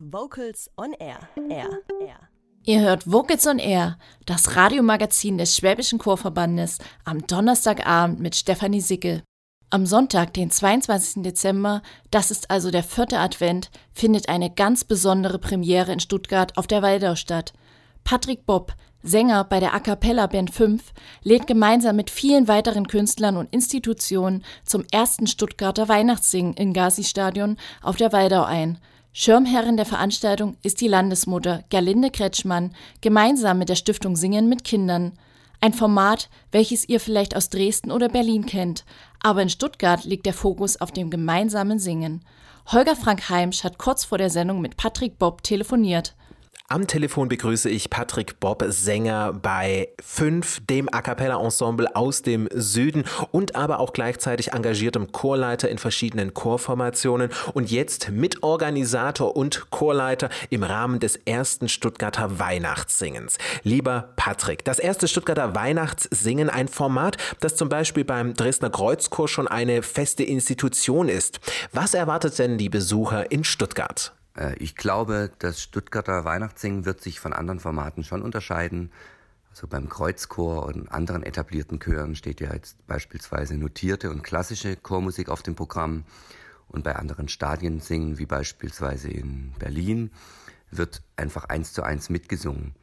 Vocals on Air. Air. Air. Ihr hört Vocals on Air, das Radiomagazin des Schwäbischen Chorverbandes, am Donnerstagabend mit Stefanie Sickel. Am Sonntag, den 22. Dezember, das ist also der vierte Advent, findet eine ganz besondere Premiere in Stuttgart auf der Waldau statt. Patrick Bob, Sänger bei der A Cappella Band 5, lädt gemeinsam mit vielen weiteren Künstlern und Institutionen zum ersten Stuttgarter Weihnachtssingen im Gazi-Stadion auf der Waldau ein – Schirmherrin der Veranstaltung ist die Landesmutter Gerlinde Kretschmann, gemeinsam mit der Stiftung Singen mit Kindern. Ein Format, welches ihr vielleicht aus Dresden oder Berlin kennt, aber in Stuttgart liegt der Fokus auf dem gemeinsamen Singen. Holger Frank Heimsch hat kurz vor der Sendung mit Patrick Bob telefoniert. Am Telefon begrüße ich Patrick Bob, Sänger bei 5, dem A Cappella Ensemble aus dem Süden und aber auch gleichzeitig engagiertem Chorleiter in verschiedenen Chorformationen und jetzt Mitorganisator und Chorleiter im Rahmen des ersten Stuttgarter Weihnachtssingens. Lieber Patrick, das erste Stuttgarter Weihnachtssingen, ein Format, das zum Beispiel beim Dresdner Kreuzchor schon eine feste Institution ist. Was erwartet denn die Besucher in Stuttgart? Äh, ich glaube, das Stuttgarter Weihnachtssingen wird sich von anderen Formaten schon unterscheiden. Also beim Kreuzchor und anderen etablierten Chören steht ja jetzt beispielsweise notierte und klassische Chormusik auf dem Programm. Und bei anderen Stadien singen, wie beispielsweise in Berlin, wird einfach eins zu eins mitgesungen.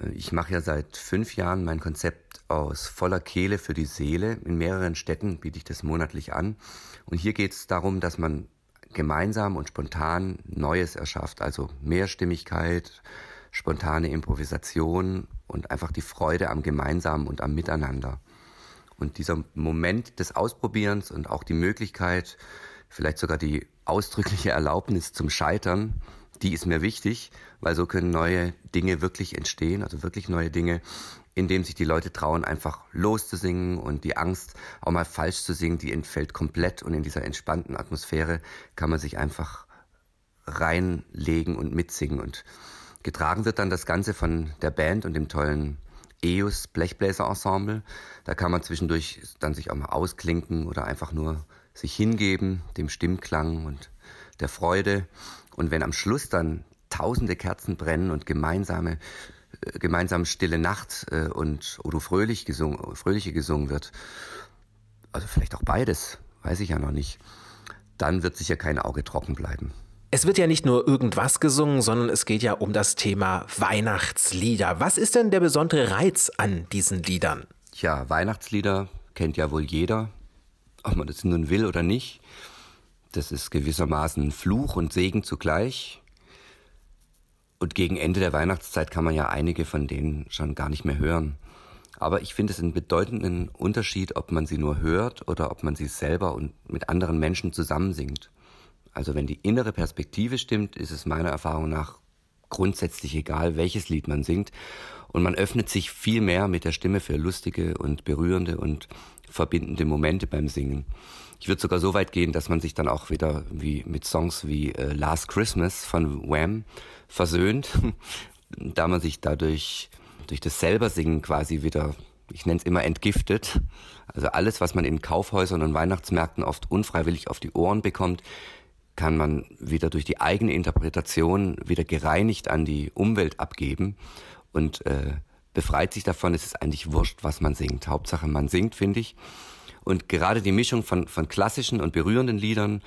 Äh, ich mache ja seit fünf Jahren mein Konzept aus voller Kehle für die Seele. In mehreren Städten biete ich das monatlich an. Und hier geht es darum, dass man gemeinsam und spontan Neues erschafft, also Mehrstimmigkeit, spontane Improvisation und einfach die Freude am Gemeinsamen und am Miteinander. Und dieser Moment des Ausprobierens und auch die Möglichkeit, vielleicht sogar die ausdrückliche Erlaubnis zum Scheitern, die ist mir wichtig, weil so können neue Dinge wirklich entstehen, also wirklich neue Dinge, indem sich die Leute trauen, einfach loszusingen und die Angst, auch mal falsch zu singen, die entfällt komplett und in dieser entspannten Atmosphäre kann man sich einfach reinlegen und mitsingen und getragen wird dann das Ganze von der Band und dem tollen EUS Blechbläser Ensemble. Da kann man zwischendurch dann sich auch mal ausklinken oder einfach nur sich hingeben, dem Stimmklang und der Freude. Und wenn am Schluss dann tausende Kerzen brennen und gemeinsame gemeinsam Stille Nacht äh, und Odo Fröhlich gesungen, Fröhliche gesungen wird, also vielleicht auch beides, weiß ich ja noch nicht, dann wird sicher kein Auge trocken bleiben. Es wird ja nicht nur irgendwas gesungen, sondern es geht ja um das Thema Weihnachtslieder. Was ist denn der besondere Reiz an diesen Liedern? Ja, Weihnachtslieder kennt ja wohl jeder, ob man das nun will oder nicht. Das ist gewissermaßen Fluch und Segen zugleich. Und gegen Ende der Weihnachtszeit kann man ja einige von denen schon gar nicht mehr hören. Aber ich finde es einen bedeutenden Unterschied, ob man sie nur hört oder ob man sie selber und mit anderen Menschen zusammensingt. Also wenn die innere Perspektive stimmt, ist es meiner Erfahrung nach grundsätzlich egal, welches Lied man singt. Und man öffnet sich viel mehr mit der Stimme für lustige und berührende und verbindende Momente beim Singen. Ich würde sogar so weit gehen, dass man sich dann auch wieder wie mit Songs wie äh, Last Christmas von Wham versöhnt, da man sich dadurch durch das selber Singen quasi wieder, ich nenne es immer entgiftet. Also alles, was man in Kaufhäusern und Weihnachtsmärkten oft unfreiwillig auf die Ohren bekommt, kann man wieder durch die eigene Interpretation wieder gereinigt an die Umwelt abgeben und äh, befreit sich davon. Es ist eigentlich wurscht, was man singt. Hauptsache, man singt, finde ich. Und gerade die Mischung von, von klassischen und berührenden Liedern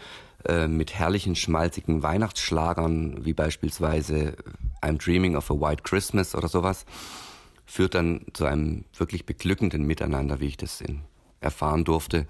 äh, mit herrlichen, schmalzigen Weihnachtsschlagern, wie beispielsweise I'm Dreaming of a White Christmas oder sowas, führt dann zu einem wirklich beglückenden Miteinander, wie ich das in, erfahren durfte.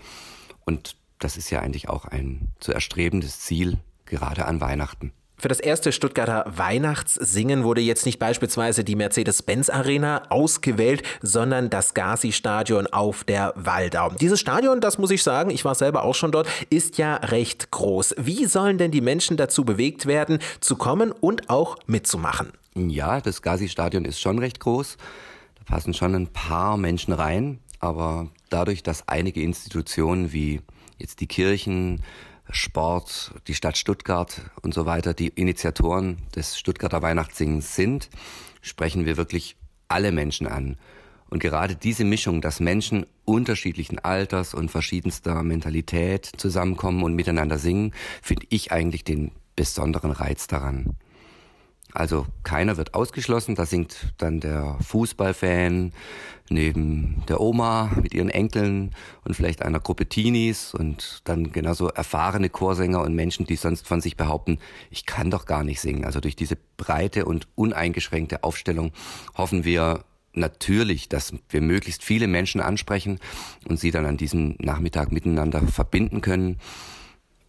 Und das ist ja eigentlich auch ein zu erstrebendes Ziel, gerade an Weihnachten. Für das erste Stuttgarter Weihnachtssingen wurde jetzt nicht beispielsweise die Mercedes-Benz Arena ausgewählt, sondern das Gazi-Stadion auf der Waldau. Dieses Stadion, das muss ich sagen, ich war selber auch schon dort, ist ja recht groß. Wie sollen denn die Menschen dazu bewegt werden, zu kommen und auch mitzumachen? Ja, das Gazi-Stadion ist schon recht groß. Da passen schon ein paar Menschen rein, aber dadurch, dass einige Institutionen wie jetzt die Kirchen, Sport, die Stadt Stuttgart und so weiter die Initiatoren des Stuttgarter Weihnachtssingens sind, sprechen wir wirklich alle Menschen an. Und gerade diese Mischung, dass Menschen unterschiedlichen Alters und verschiedenster Mentalität zusammenkommen und miteinander singen, finde ich eigentlich den besonderen Reiz daran. Also keiner wird ausgeschlossen, da singt dann der Fußballfan neben der Oma mit ihren Enkeln und vielleicht einer Gruppe Teenies und dann genauso erfahrene Chorsänger und Menschen, die sonst von sich behaupten, ich kann doch gar nicht singen. Also durch diese breite und uneingeschränkte Aufstellung hoffen wir natürlich, dass wir möglichst viele Menschen ansprechen und sie dann an diesem Nachmittag miteinander verbinden können.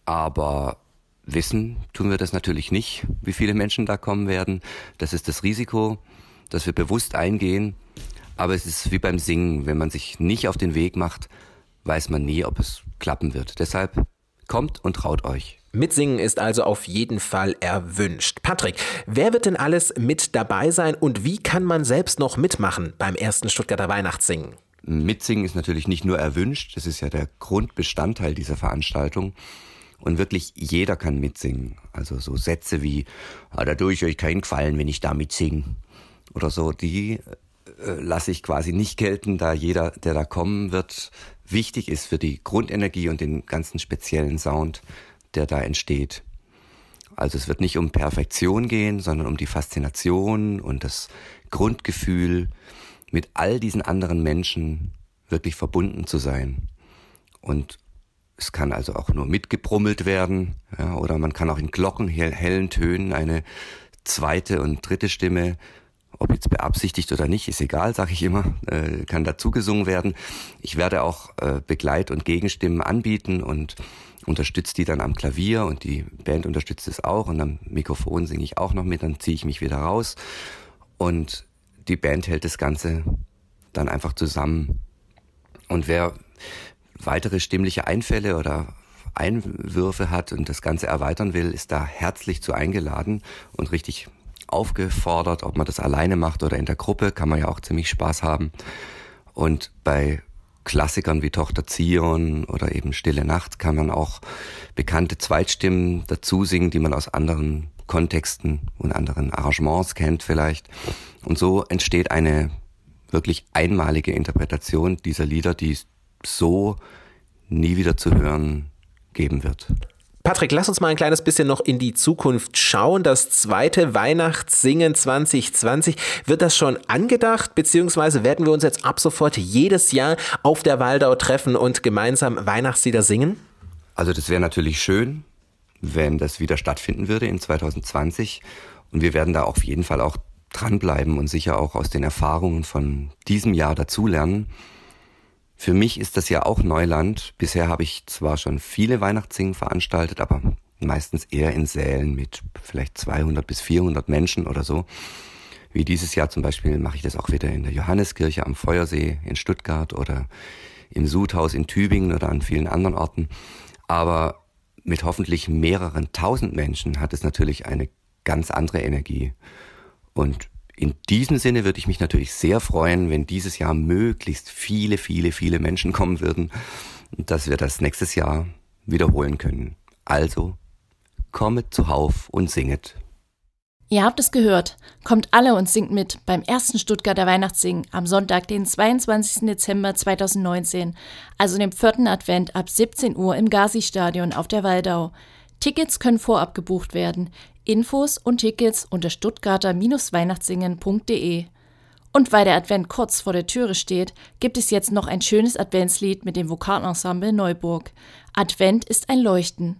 Aber wissen tun wir das natürlich nicht, wie viele Menschen da kommen werden. Das ist das Risiko, das wir bewusst eingehen. Aber es ist wie beim Singen. Wenn man sich nicht auf den Weg macht, weiß man nie, ob es klappen wird. Deshalb kommt und traut euch. Mitsingen ist also auf jeden Fall erwünscht. Patrick, wer wird denn alles mit dabei sein und wie kann man selbst noch mitmachen beim ersten Stuttgarter Weihnachtssingen? Mitsingen ist natürlich nicht nur erwünscht, das ist ja der Grundbestandteil dieser Veranstaltung. Und wirklich jeder kann mitsingen. Also so Sätze wie, ah, da tue ich euch keinen Gefallen, wenn ich da mitsinge. Oder so, die äh, lasse ich quasi nicht gelten, da jeder, der da kommen wird, wichtig ist für die Grundenergie und den ganzen speziellen Sound, der da entsteht. Also es wird nicht um Perfektion gehen, sondern um die Faszination und das Grundgefühl, mit all diesen anderen Menschen wirklich verbunden zu sein. Und es kann also auch nur mitgebrummelt werden, ja, oder man kann auch in Glocken, hellen Tönen eine zweite und dritte Stimme, ob jetzt beabsichtigt oder nicht, ist egal, sage ich immer, äh, kann dazu gesungen werden. Ich werde auch äh, Begleit- und Gegenstimmen anbieten und unterstütze die dann am Klavier und die Band unterstützt es auch und am Mikrofon singe ich auch noch mit, dann ziehe ich mich wieder raus und die Band hält das Ganze dann einfach zusammen. Und wer weitere stimmliche Einfälle oder Einwürfe hat und das Ganze erweitern will, ist da herzlich zu eingeladen und richtig aufgefordert, ob man das alleine macht oder in der Gruppe, kann man ja auch ziemlich Spaß haben. Und bei Klassikern wie Tochter Zion oder eben Stille Nacht kann man auch bekannte Zweitstimmen dazu singen, die man aus anderen Kontexten und anderen Arrangements kennt vielleicht. Und so entsteht eine wirklich einmalige Interpretation dieser Lieder, die so nie wieder zu hören geben wird. Patrick, lass uns mal ein kleines bisschen noch in die Zukunft schauen. Das zweite Weihnachtssingen 2020, wird das schon angedacht, beziehungsweise werden wir uns jetzt ab sofort jedes Jahr auf der Waldau treffen und gemeinsam Weihnachtslieder singen? Also das wäre natürlich schön, wenn das wieder stattfinden würde in 2020. Und wir werden da auf jeden Fall auch dranbleiben und sicher auch aus den Erfahrungen von diesem Jahr dazulernen. Für mich ist das ja auch Neuland. Bisher habe ich zwar schon viele Weihnachtssingen veranstaltet, aber meistens eher in Sälen mit vielleicht 200 bis 400 Menschen oder so. Wie dieses Jahr zum Beispiel mache ich das auch wieder in der Johanneskirche am Feuersee in Stuttgart oder im Sudhaus in Tübingen oder an vielen anderen Orten. Aber mit hoffentlich mehreren tausend Menschen hat es natürlich eine ganz andere Energie. Und in diesem Sinne würde ich mich natürlich sehr freuen, wenn dieses Jahr möglichst viele, viele, viele Menschen kommen würden, dass wir das nächstes Jahr wiederholen können. Also, kommet zuhauf und singet. Ihr habt es gehört. Kommt alle und singt mit beim ersten Stuttgarter Weihnachtssingen am Sonntag, den 22. Dezember 2019, also dem vierten Advent ab 17 Uhr im Gazi-Stadion auf der Waldau. Tickets können vorab gebucht werden. Infos und Tickets unter stuttgarter-weihnachtssingen.de. Und weil der Advent kurz vor der Türe steht, gibt es jetzt noch ein schönes Adventslied mit dem Vokalensemble Neuburg. Advent ist ein Leuchten.